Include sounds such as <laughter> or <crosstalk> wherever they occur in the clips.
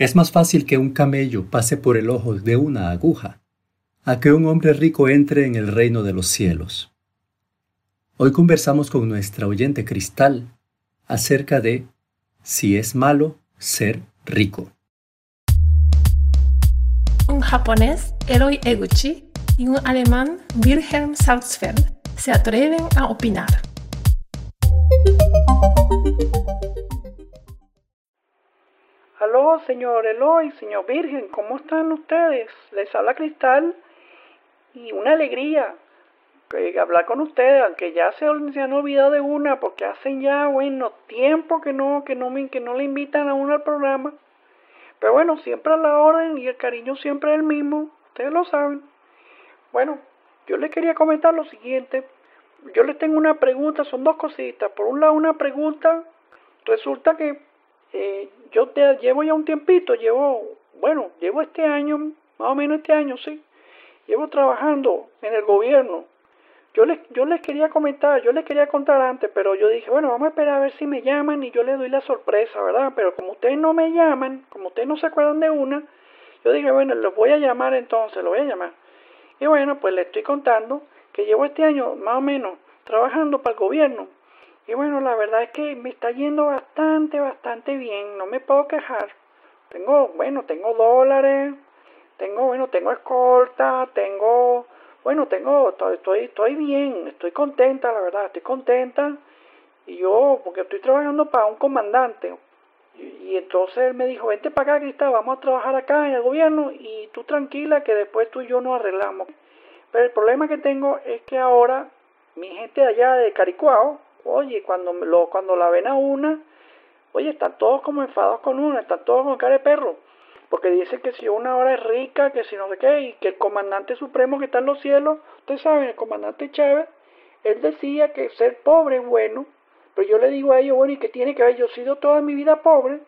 Es más fácil que un camello pase por el ojo de una aguja a que un hombre rico entre en el reino de los cielos. Hoy conversamos con nuestra oyente Cristal acerca de si es malo ser rico. Un japonés, Eloy Eguchi, y un alemán, Wilhelm Salzfeld, se atreven a opinar. Aló, señor Eloy, señor Virgen, ¿cómo están ustedes? Les habla Cristal y una alegría que hablar con ustedes, aunque ya se, han olvidado de una, porque hacen ya, bueno, tiempo que no, que no, que no le invitan a uno al programa. Pero bueno, siempre a la orden y el cariño siempre es el mismo, ustedes lo saben. Bueno, yo les quería comentar lo siguiente. Yo les tengo una pregunta, son dos cositas. Por un lado, una pregunta, resulta que eh, yo te, llevo ya un tiempito, llevo, bueno, llevo este año, más o menos este año, sí, llevo trabajando en el gobierno. Yo les, yo les quería comentar, yo les quería contar antes, pero yo dije, bueno, vamos a esperar a ver si me llaman y yo les doy la sorpresa, ¿verdad? Pero como ustedes no me llaman, como ustedes no se acuerdan de una, yo dije, bueno, los voy a llamar entonces, los voy a llamar. Y bueno, pues les estoy contando que llevo este año más o menos trabajando para el gobierno y bueno, la verdad es que me está yendo bastante, bastante bien, no me puedo quejar. Tengo, bueno, tengo dólares, tengo, bueno, tengo escolta, tengo, bueno, tengo, estoy, estoy bien, estoy contenta, la verdad, estoy contenta. Y yo, porque estoy trabajando para un comandante. Y, entonces él me dijo, vente para acá, Cristal, vamos a trabajar acá en el gobierno y tú tranquila que después tú y yo nos arreglamos. Pero el problema que tengo es que ahora mi gente allá de Caricuao, Oye, cuando, lo, cuando la ven a una, oye, están todos como enfadados con una, están todos con cara de perro. Porque dicen que si una hora es rica, que si no sé qué, y que el comandante supremo que está en los cielos, ustedes saben, el comandante Chávez, él decía que ser pobre es bueno, pero yo le digo a ellos, bueno, ¿y qué tiene que ver? Yo he sido toda mi vida pobre,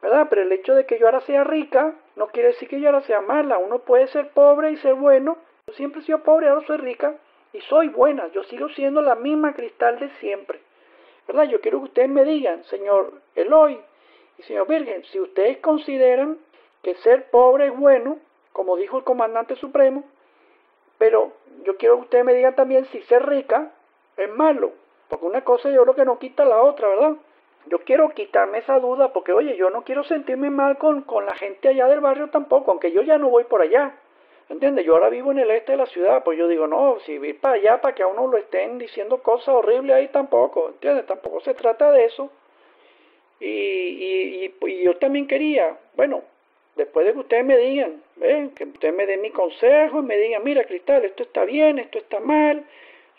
¿verdad? Pero el hecho de que yo ahora sea rica, no quiere decir que yo ahora sea mala. Uno puede ser pobre y ser bueno. Yo siempre he sido pobre, ahora soy rica y soy buena, yo sigo siendo la misma cristal de siempre. ¿Verdad? Yo quiero que ustedes me digan, señor Eloy y señor Virgen, si ustedes consideran que ser pobre es bueno, como dijo el comandante supremo, pero yo quiero que ustedes me digan también si ser rica es malo, porque una cosa yo creo que no quita la otra, ¿verdad? Yo quiero quitarme esa duda porque, oye, yo no quiero sentirme mal con, con la gente allá del barrio tampoco, aunque yo ya no voy por allá. ¿Entiendes? Yo ahora vivo en el este de la ciudad, pues yo digo, no, si ir para allá para que a uno lo estén diciendo cosas horribles ahí tampoco, ¿entiendes? Tampoco se trata de eso. Y, y, y, yo también quería, bueno, después de que ustedes me digan, que ustedes me den mi consejo y me digan, mira, Cristal, esto está bien, esto está mal,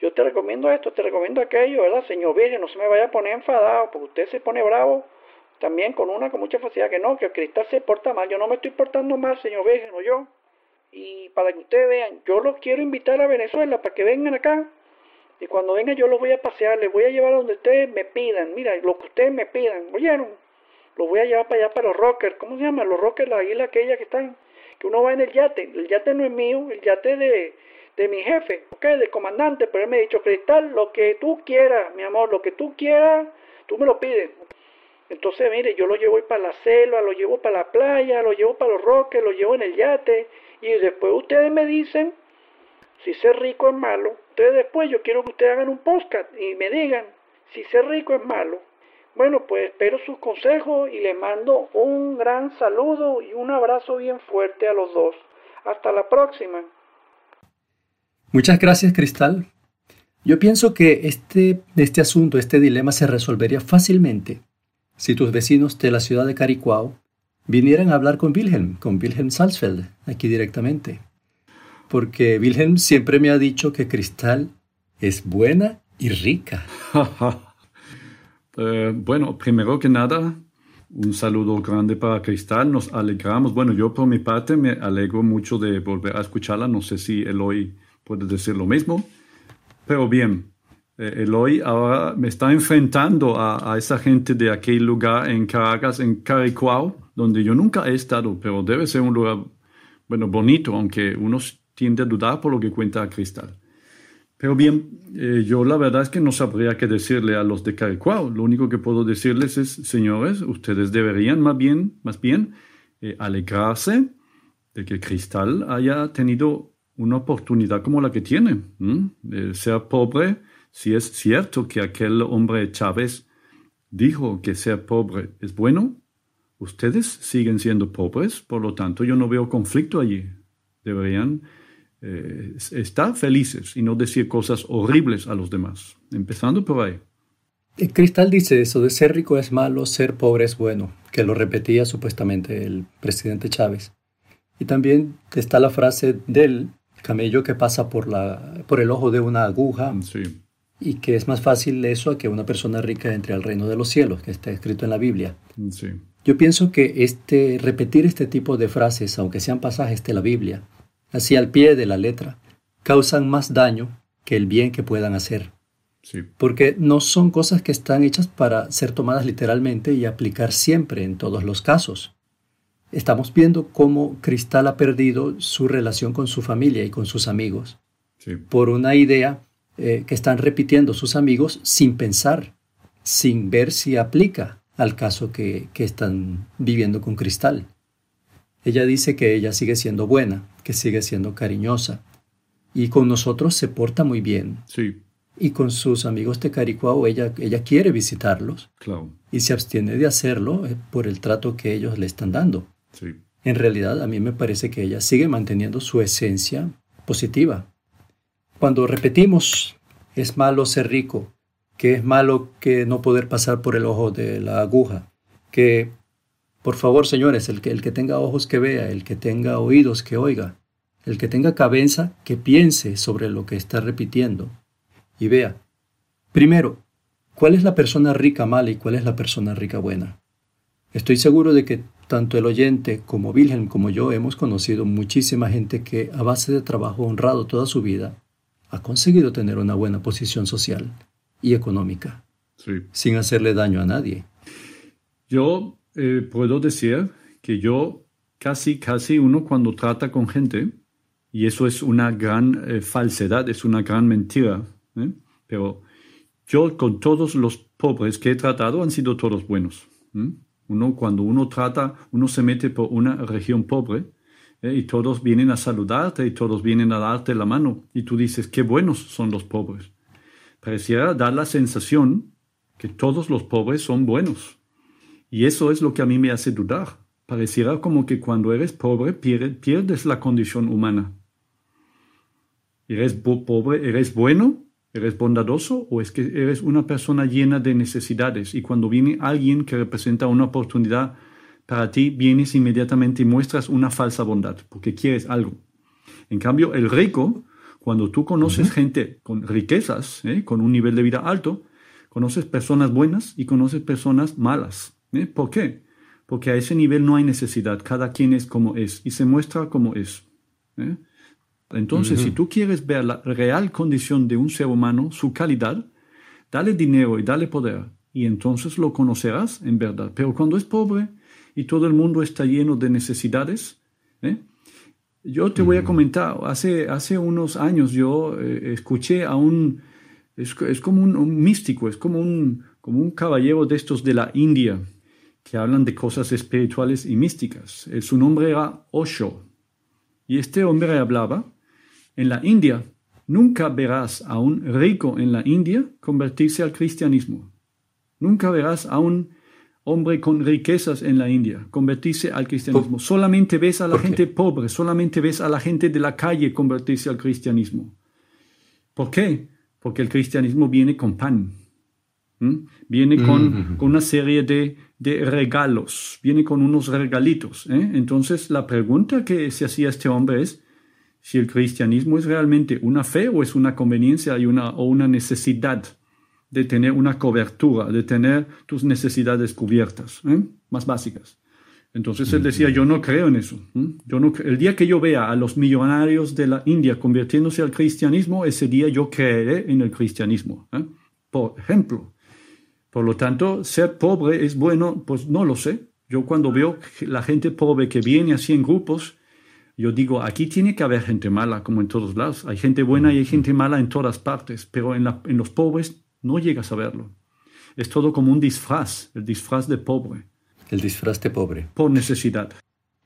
yo te recomiendo esto, te recomiendo aquello, ¿verdad? Señor Virgen, no se me vaya a poner enfadado, porque usted se pone bravo también con una con mucha facilidad que no, que Cristal se porta mal. Yo no me estoy portando mal, señor Virgen, o yo. Y para que ustedes vean, yo los quiero invitar a Venezuela para que vengan acá. Y cuando vengan yo los voy a pasear, les voy a llevar a donde ustedes me pidan. Mira, lo que ustedes me pidan, ¿oyeron? Los voy a llevar para allá para los rockers. ¿Cómo se llama? Los rockers, la isla aquella que están, que uno va en el yate. El yate no es mío, el yate de, de mi jefe, ¿ok? Del comandante. Pero él me ha dicho, Cristal, lo que tú quieras, mi amor, lo que tú quieras, tú me lo pides. Entonces, mire, yo lo llevo para la selva, lo llevo para la playa, lo llevo para los roques, lo llevo en el yate y después ustedes me dicen si ser rico es malo. Entonces después yo quiero que ustedes hagan un podcast y me digan si ser rico es malo. Bueno, pues espero sus consejos y les mando un gran saludo y un abrazo bien fuerte a los dos. Hasta la próxima. Muchas gracias, Cristal. Yo pienso que este, este asunto, este dilema se resolvería fácilmente si tus vecinos de la ciudad de Caricuao vinieran a hablar con Wilhelm, con Wilhelm Salzfeld, aquí directamente. Porque Wilhelm siempre me ha dicho que Cristal es buena y rica. <laughs> Eh, bueno, primero que nada, un saludo grande para Cristal. Nos alegramos. Bueno, yo por mi parte me alegro mucho de volver a escucharla. No sé si Eloy puede decir lo mismo. Pero bien, eh, Eloy ahora me está enfrentando a, a, esa gente de aquel lugar en Caracas, en Caricuao, donde yo nunca he estado, pero debe ser un lugar, bueno, bonito, aunque uno tiende a dudar por lo que cuenta Cristal. Pero bien, eh, yo la verdad es que no sabría qué decirle a los de Caricuao. Lo único que puedo decirles es, señores, ustedes deberían más bien, más bien eh, alegrarse de que Cristal haya tenido una oportunidad como la que tiene, de ser pobre, si es cierto que aquel hombre Chávez dijo que ser pobre es bueno, ustedes siguen siendo pobres, por lo tanto yo no veo conflicto allí. Deberían eh, estar felices y no decir cosas horribles a los demás, empezando por ahí. Cristal dice eso de ser rico es malo, ser pobre es bueno, que lo repetía supuestamente el presidente Chávez. Y también está la frase del camello que pasa por, la, por el ojo de una aguja sí. y que es más fácil eso a que una persona rica entre al reino de los cielos, que está escrito en la Biblia. Sí. Yo pienso que este, repetir este tipo de frases, aunque sean pasajes de la Biblia, así al pie de la letra, causan más daño que el bien que puedan hacer. Sí. Porque no son cosas que están hechas para ser tomadas literalmente y aplicar siempre en todos los casos. Estamos viendo cómo Cristal ha perdido su relación con su familia y con sus amigos Sí. por una idea eh, que están repitiendo sus amigos sin pensar, sin ver si aplica al caso que, que están viviendo con Cristal. Ella dice que ella sigue siendo buena, que sigue siendo cariñosa y con nosotros se porta muy bien. Sí, Y con sus amigos de Caricuao ella, ella quiere visitarlos claro. y se abstiene de hacerlo eh, por el trato que ellos le están dando. Sí. En realidad, a mí me parece que ella sigue manteniendo su esencia positiva. Cuando repetimos, es malo ser rico, que es malo que no poder pasar por el ojo de la aguja, que, por favor, señores, el que, el que tenga ojos que vea, el que tenga oídos que oiga, el que tenga cabeza que piense sobre lo que está repitiendo y vea. Primero, ¿cuál es la persona rica mala y cuál es la persona rica buena? Estoy seguro de que tanto el oyente como Wilhelm como yo hemos conocido muchísima gente que a base de trabajo honrado toda su vida ha conseguido tener una buena posición social y económica Sí. sin hacerle daño a nadie. Yo eh, puedo decir que yo casi, casi uno cuando trata con gente, y eso es una gran eh, falsedad, es una gran mentira, ¿eh? pero yo con todos los pobres que he tratado han sido todos buenos. Uno cuando uno trata, uno se mete por una región pobre ¿eh? y todos vienen a saludarte y todos vienen a darte la mano y tú dices, qué buenos son los pobres. Pareciera dar la sensación que todos los pobres son buenos. Y eso es lo que a mí me hace dudar. Pareciera como que cuando eres pobre pier- pierdes la condición humana. ¿Eres pobre? ¿Eres bueno? ¿Eres bondadoso? ¿O es que eres una persona llena de necesidades? Y cuando viene alguien que representa una oportunidad para ti, vienes inmediatamente y muestras una falsa bondad, porque quieres algo. En cambio, el rico, cuando tú conoces gente con riquezas, ¿eh? con un nivel de vida alto, conoces personas buenas y conoces personas malas. ¿eh? ¿Por qué? Porque a ese nivel no hay necesidad, cada quien es como es y se muestra como es. ¿eh? Entonces, si tú quieres ver la real condición de un ser humano, su calidad, dale dinero y dale poder, y entonces lo conocerás en verdad. Pero cuando es pobre y todo el mundo está lleno de necesidades, ¿eh? Yo te voy a comentar, hace, hace unos años yo eh, escuché a un, es, es como un, un místico, es como un, como un caballero de estos de la India, que hablan de cosas espirituales y místicas. Eh, Su nombre era Osho. Y este hombre hablaba, en la India, nunca verás a un rico en la India convertirse al cristianismo. Nunca verás a un hombre con riquezas en la India convertirse al cristianismo. Solamente ves a la gente pobre, solamente ves a la gente de la calle convertirse al cristianismo. ¿Por qué? Porque el cristianismo viene con pan. Viene con, con una serie de, de regalos, viene con unos regalitos. ¿eh? Entonces la pregunta que se hacía este hombre es si el cristianismo es realmente una fe o es una conveniencia y una, o una necesidad de tener una cobertura, de tener tus necesidades cubiertas, ¿eh? más básicas. Entonces él decía, yo no creo en eso. ¿m? Yo no, el día que yo vea a los millonarios de la India convirtiéndose al cristianismo, ese día yo creeré en el cristianismo. ¿eh? Por ejemplo. Por lo tanto, ser pobre es bueno, pues no lo sé. Yo cuando veo la gente pobre que viene así en grupos, yo digo, aquí tiene que haber gente mala, como en todos lados. Hay gente buena y hay gente mala en todas partes, pero en, la- en los pobres no llegas a verlo. Es todo como un disfraz, el disfraz de pobre, El disfraz de pobre. por necesidad.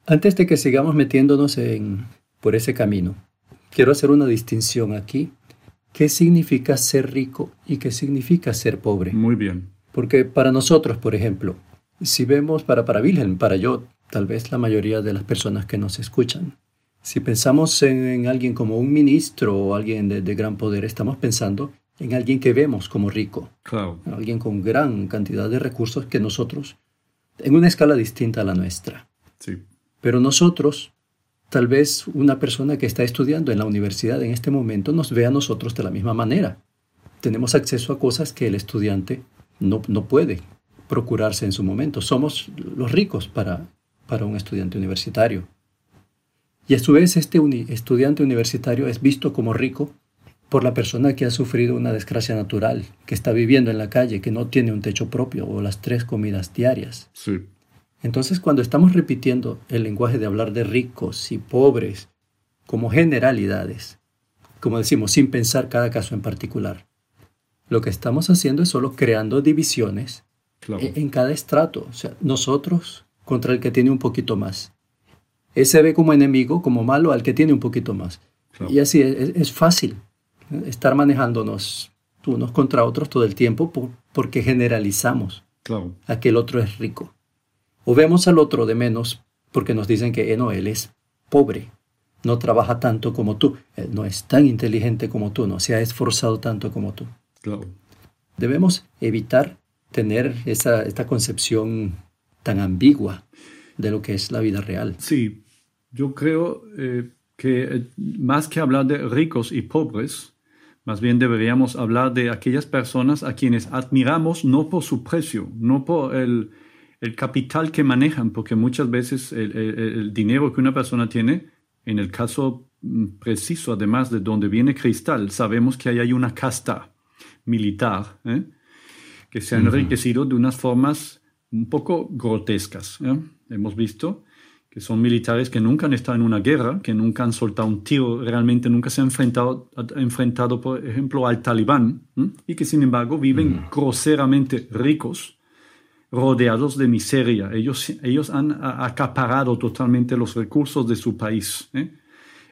Antes de que sigamos metiéndonos en, por ese camino, quiero hacer una distinción aquí. ¿Qué significa ser rico y qué significa ser pobre? Muy bien. Porque para nosotros, por ejemplo, si vemos para, para Wilhelm, para yo, tal vez la mayoría de las personas que nos escuchan, si pensamos en, alguien como un ministro o alguien de, de, gran poder, estamos pensando en alguien que vemos como rico. Claro. Alguien con gran cantidad de recursos que nosotros, en una escala distinta a la nuestra. Sí. Pero nosotros, tal vez una persona que está estudiando en la universidad en este momento nos ve a nosotros de la misma manera. Tenemos acceso a cosas que el estudiante no, no puede procurarse en su momento. Somos los ricos para, para un estudiante universitario. Y a su vez este estudiante universitario es visto como rico por la persona que ha sufrido una desgracia natural, que está viviendo en la calle, que no tiene un techo propio o las tres comidas diarias. Sí. Entonces cuando estamos repitiendo el lenguaje de hablar de ricos y pobres como generalidades, como decimos, sin pensar cada caso en particular, lo que estamos haciendo es solo creando divisiones Claro. en, cada estrato. O sea, nosotros contra el que tiene un poquito más. Ese ve como enemigo, como malo al que tiene un poquito más. Claro. Y así es, es fácil. Estar manejándonos unos contra otros todo el tiempo por- porque generalizamos Claro. a que el otro es rico. O vemos al otro de menos porque nos dicen que eh, no, él es pobre, no trabaja tanto como tú, él no es tan inteligente como tú, no se ha esforzado tanto como tú. Claro. Debemos evitar tener esa, esta concepción tan ambigua de lo que es la vida real. Sí, yo creo eh, que eh, más que hablar de ricos y pobres, más bien deberíamos hablar de aquellas personas a quienes admiramos no por su precio, no por el, el capital que manejan, porque muchas veces el, el- el dinero que una persona tiene, en el caso mm, preciso, además de donde viene Cristal, sabemos que ahí hay una casta militar ¿eh? que se ha enriquecido de unas formas un poco grotescas. ¿eh? Hemos visto que son militares que nunca han estado en una guerra, que nunca han soltado un tiro, realmente nunca se han enfrentado, enfrentado por ejemplo, al talibán, ¿eh? y que sin embargo viven groseramente ricos, rodeados de miseria. Ellos, ellos han acaparado totalmente los recursos de su país. ¿eh?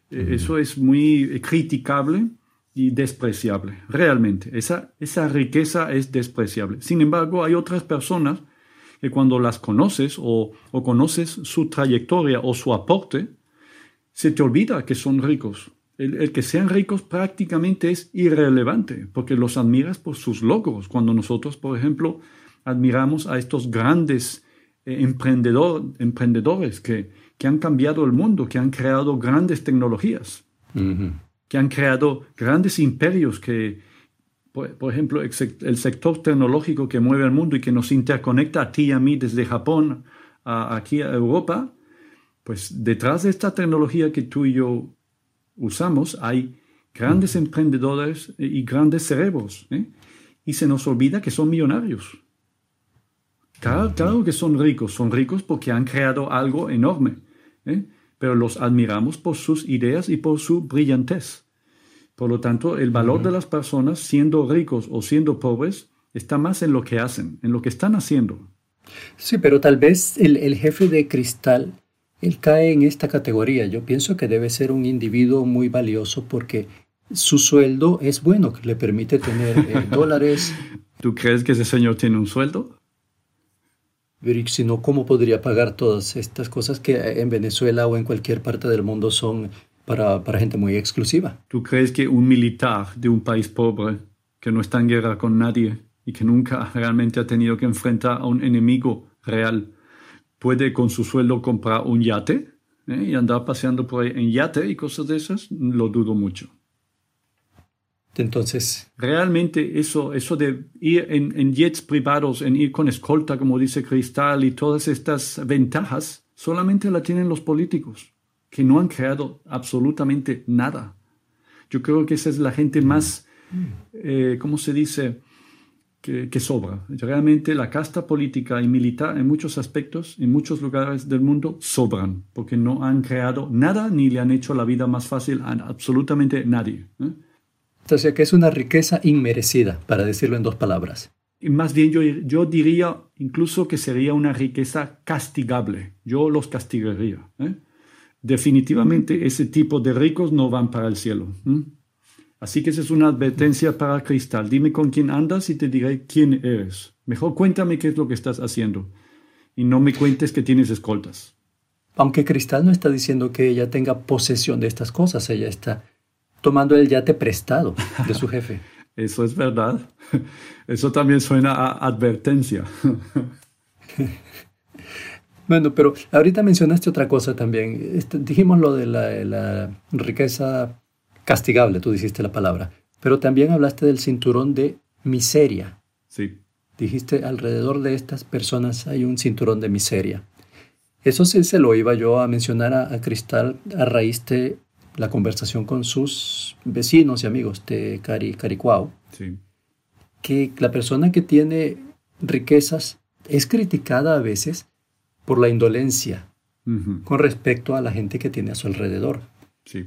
Eh, Eso es muy criticable y despreciable, realmente. Esa, esa riqueza es despreciable. Sin embargo, hay otras personas que cuando las conoces o, o conoces su trayectoria o su aporte, se te olvida que son ricos. El, el que sean ricos prácticamente es irrelevante, porque los admiras por sus logros. Cuando nosotros, por ejemplo, admiramos a estos grandes eh, emprendedor- emprendedores que, que han cambiado el mundo, que han creado grandes tecnologías que han creado grandes imperios que, por, ejemplo, el, sec- el sector tecnológico que mueve el mundo y que nos interconecta a ti y a mí desde Japón a, aquí a Europa, pues detrás de esta tecnología que tú y yo usamos hay grandes emprendedores y grandes cerebros. ¿eh? Y se nos olvida que son millonarios. Claro, claro que son ricos, son ricos porque han creado algo enorme, ¿eh? pero los admiramos por sus ideas y por su brillantez. Por lo tanto, el valor de las personas, siendo ricos o siendo pobres, está más en lo que hacen, en lo que están haciendo. Sí, pero tal vez el, el jefe de cristal, él cae en esta categoría. Yo pienso que debe ser un individuo muy valioso porque su sueldo es bueno, que le permite tener eh, <laughs> dólares. ¿Tú crees que ese señor tiene un sueldo? Si no, ¿cómo podría pagar todas estas cosas que en Venezuela o en cualquier parte del mundo son para, para gente muy exclusiva? ¿Tú crees que un militar de un país pobre, que no está en guerra con nadie y que nunca realmente ha tenido que enfrentar a un enemigo real, puede con su sueldo comprar un yate ¿eh? y andar paseando por ahí en yate y cosas de esas? Lo dudo mucho. Entonces, Realmente eso, eso de ir en, en jets privados, en ir con escolta, como dice Cristal, y todas estas ventajas, solamente la tienen los políticos, que no han creado absolutamente nada. Yo creo que esa es la gente más, eh, ¿cómo se dice?, que, que sobra. Realmente la casta política y militar en muchos aspectos, en muchos lugares del mundo, sobran, porque no han creado nada ni le han hecho la vida más fácil a absolutamente nadie. ¿eh? sea que es una riqueza inmerecida, para decirlo en dos palabras. Y más bien yo, yo diría incluso que sería una riqueza castigable. Yo los castigaría. ¿eh? Definitivamente ese tipo de ricos no van para el cielo. Así que esa es una advertencia para Cristal. Dime con quién andas y te diré quién eres. Mejor cuéntame qué es lo que estás haciendo. Y no me cuentes que tienes escoltas. Aunque Cristal no está diciendo que ella tenga posesión de estas cosas, ella está tomando el yate prestado de su jefe. <laughs> Eso es verdad. Eso también suena a advertencia. <laughs> bueno, pero ahorita mencionaste otra cosa también. Este, dijimos lo de la, riqueza castigable, tú dijiste la palabra, pero también hablaste del cinturón de miseria. Sí. Dijiste, alrededor de estas personas hay un cinturón de miseria. Eso sí se lo iba yo a mencionar a, a Cristal a raíz de la conversación con sus vecinos y amigos de Cari, Caricuao, que la persona que tiene riquezas es criticada a veces por la indolencia con respecto a la gente que tiene a su alrededor.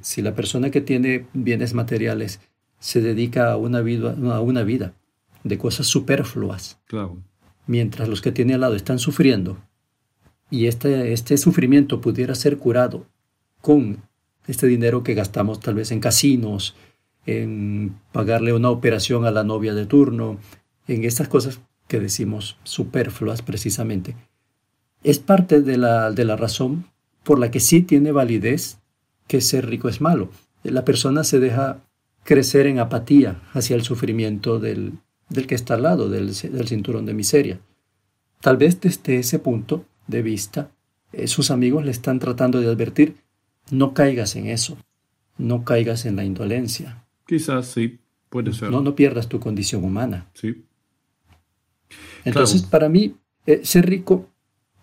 Si la persona que tiene bienes materiales se dedica a una vida, a una vida de cosas superfluas, mientras los que tiene al lado están sufriendo, y este, este sufrimiento pudiera ser curado con este dinero que gastamos tal vez en casinos, en pagarle una operación a la novia de turno, en estas cosas que decimos superfluas precisamente, es parte de la, de la razón por la que sí tiene validez que ser rico es malo. La persona se deja crecer en apatía hacia el sufrimiento del, del que está al lado, del, del, cinturón de miseria. Tal vez desde ese punto de vista, eh, sus amigos le están tratando de advertir, no caigas en eso, no caigas en la indolencia. Quizás sí, puede ser. No, no pierdas tu condición humana. Sí. Entonces, para mí, eh, ser rico,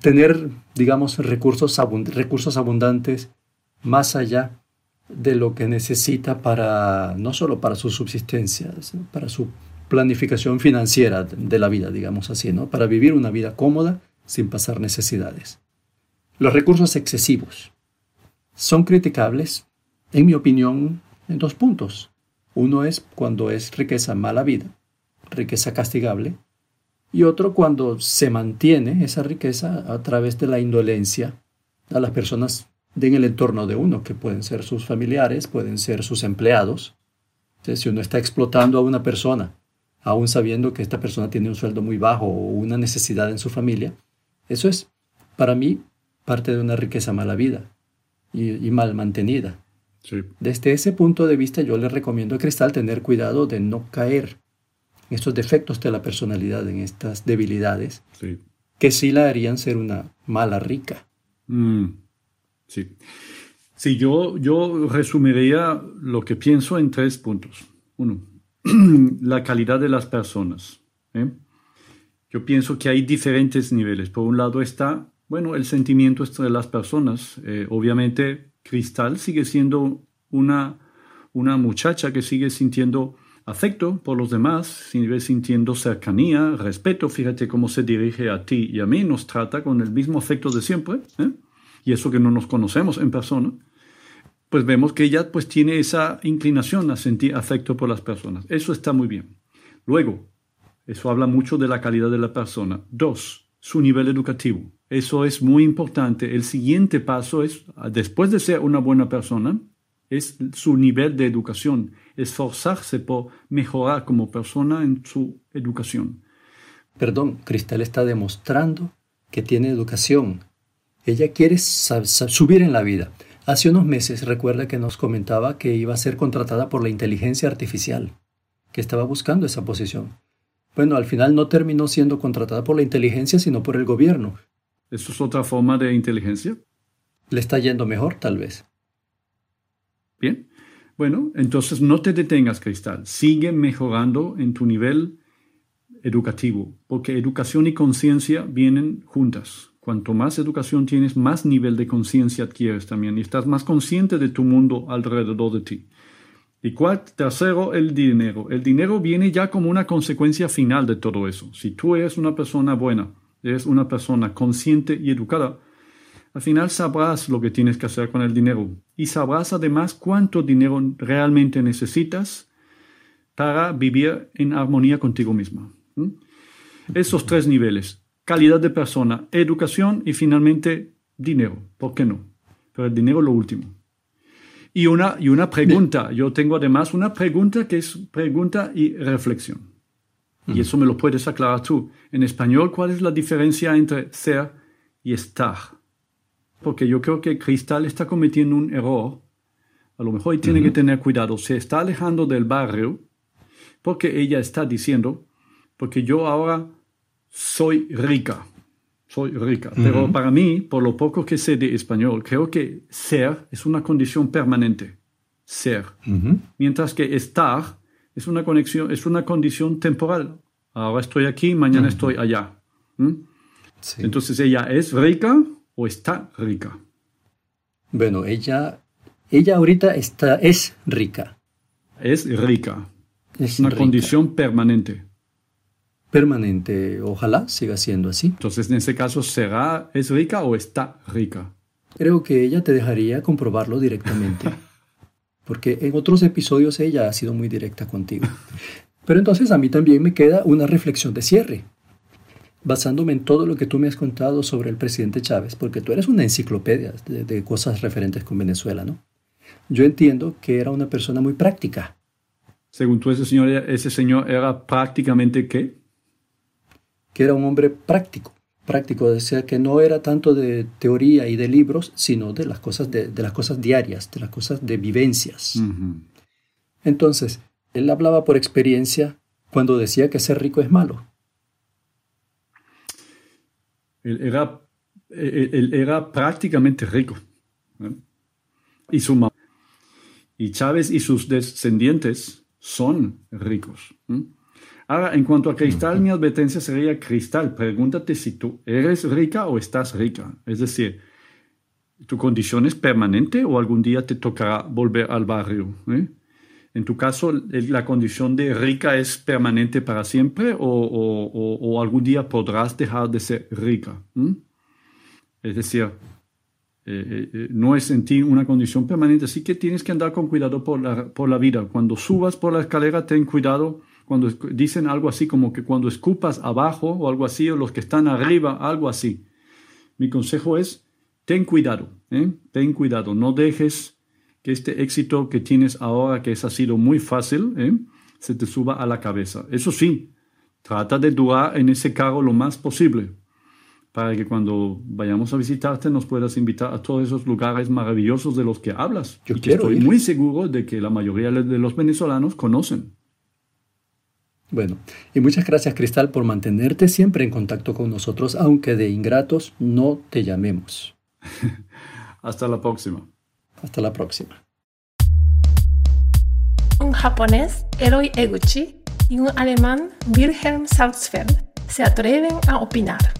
tener, digamos, recursos, recursos abundantes más allá de lo que necesita para, no solo para su subsistencia, para su planificación financiera de la vida, digamos así, ¿no? Para vivir una vida cómoda sin pasar necesidades. Los recursos excesivos, son criticables, en mi opinión, en dos puntos. Uno es cuando es riqueza mala vida, riqueza castigable, y otro cuando se mantiene esa riqueza a través de la indolencia a las personas en el entorno de uno, que pueden ser sus familiares, pueden ser sus empleados. Entonces, si uno está explotando a una persona, aún sabiendo que esta persona tiene un sueldo muy bajo o una necesidad en su familia, eso es, para mí, parte de una riqueza mala vida y, mal mantenida. Desde ese punto de vista yo le recomiendo a Cristal tener cuidado de no caer en estos defectos de la personalidad, en estas debilidades, que sí la harían ser una mala rica. Mm. Sí. Sí, yo, yo resumiría lo que pienso en tres puntos. Uno, <clears throat> la calidad de las personas. ¿eh? Yo pienso que hay diferentes niveles. Por un lado está bueno, el sentimiento entre las personas. Eh, obviamente, Cristal sigue siendo una, una muchacha que sigue sintiendo afecto por los demás, sintiendo cercanía, respeto. Fíjate cómo se dirige a ti y a mí, nos trata con el mismo afecto de siempre. ¿eh? Y eso que no nos conocemos en persona. Pues vemos que ella pues tiene esa inclinación a sentir afecto por las personas. Eso está muy bien. Luego, eso habla mucho de la calidad de la persona. Dos, su nivel educativo. Eso es muy importante. El siguiente paso es, después de ser una buena persona, es su nivel de educación, esforzarse por mejorar como persona en su educación. Perdón, Cristal está demostrando que tiene educación. Ella quiere subir en la vida. Hace unos meses recuerda que nos comentaba que iba a ser contratada por la inteligencia artificial, que estaba buscando esa posición. Bueno, al final no terminó siendo contratada por la inteligencia, sino por el gobierno, ¿Eso es otra forma de inteligencia? Le está yendo mejor, tal vez. Bien. Bueno, entonces no te detengas, Cristal. Sigue mejorando en tu nivel educativo, porque educación y conciencia vienen juntas. Cuanto más educación tienes, más nivel de conciencia adquieres también y estás más consciente de tu mundo alrededor de ti. Y cuarto, tercero, el dinero. El dinero viene ya como una consecuencia final de todo eso. Si tú eres una persona buena, eres una persona consciente y educada, al final sabrás lo que tienes que hacer con el dinero y sabrás además cuánto dinero realmente necesitas para vivir en armonía contigo misma. Esos tres niveles, calidad de persona, educación y finalmente dinero. ¿Por qué no? Pero el dinero lo último. Y una, y una pregunta, yo tengo además una pregunta que es pregunta y reflexión. Y eso me lo puedes aclarar tú. En español, ¿cuál es la diferencia entre ser y estar? Porque yo creo que Cristal está cometiendo un error. A lo mejor tiene que tener cuidado. Se está alejando del barrio porque ella está diciendo, porque yo ahora soy rica. Soy rica. Pero para mí, por lo poco que sé de español, creo que ser es una condición permanente. Ser. Mientras que estar es una conexión, es una condición temporal. Ahora estoy aquí, mañana estoy allá. Entonces, ¿ella es rica o está rica? Bueno, ella, ella ahorita está, es rica. Es rica. Es una condición permanente. Permanente, ojalá siga siendo así. Entonces, en ese caso, ¿será, es rica o está rica? Creo que ella te dejaría comprobarlo directamente. <laughs> porque en otros episodios ella ha sido muy directa contigo. Pero entonces a mí también me queda una reflexión de cierre, basándome en todo lo que tú me has contado sobre el presidente Chávez, porque tú eres una enciclopedia de, cosas referentes con Venezuela, ¿no? Yo entiendo que era una persona muy práctica. Según tú, ese señor, ese señor era prácticamente qué? Que era un hombre práctico práctico, decía que no era tanto de teoría y de libros, sino de las cosas, de, las cosas diarias, de las cosas de vivencias. Entonces, él hablaba por experiencia cuando decía que ser rico es malo. Él era, él, era prácticamente rico. Y, su, y Chávez y sus descendientes son ricos. Ahora, en cuanto a cristal, mi advertencia sería cristal. Pregúntate si tú eres rica o estás rica. Es decir, ¿tu condición es permanente o algún día te tocará volver al barrio? ¿eh? En tu caso, ¿la condición de rica es permanente para siempre o, algún día podrás dejar de ser rica? Es decir, eh, eh, no es en ti una condición permanente, así que tienes que andar con cuidado por la, por la vida. Cuando subas por la escalera, ten cuidado cuando dicen algo así como que cuando escupas abajo o algo así, o los que están arriba, algo así. Mi consejo es, ten cuidado, ¿eh? ten cuidado, no dejes que este éxito que tienes ahora, que es, ha sido muy fácil, ¿eh? se te suba a la cabeza. Eso sí, trata de durar en ese carro lo más posible, para que cuando vayamos a visitarte nos puedas invitar a todos esos lugares maravillosos de los que hablas. Yo quiero estoy muy seguro de que la mayoría de los venezolanos conocen. Bueno, y muchas gracias Cristal por mantenerte siempre en contacto con nosotros, aunque de ingratos no te llamemos. <laughs> Hasta la próxima. Hasta la próxima. Un japonés, Eroi Eguchi, y un alemán, Wilhelm Salzfeld, se atreven a opinar.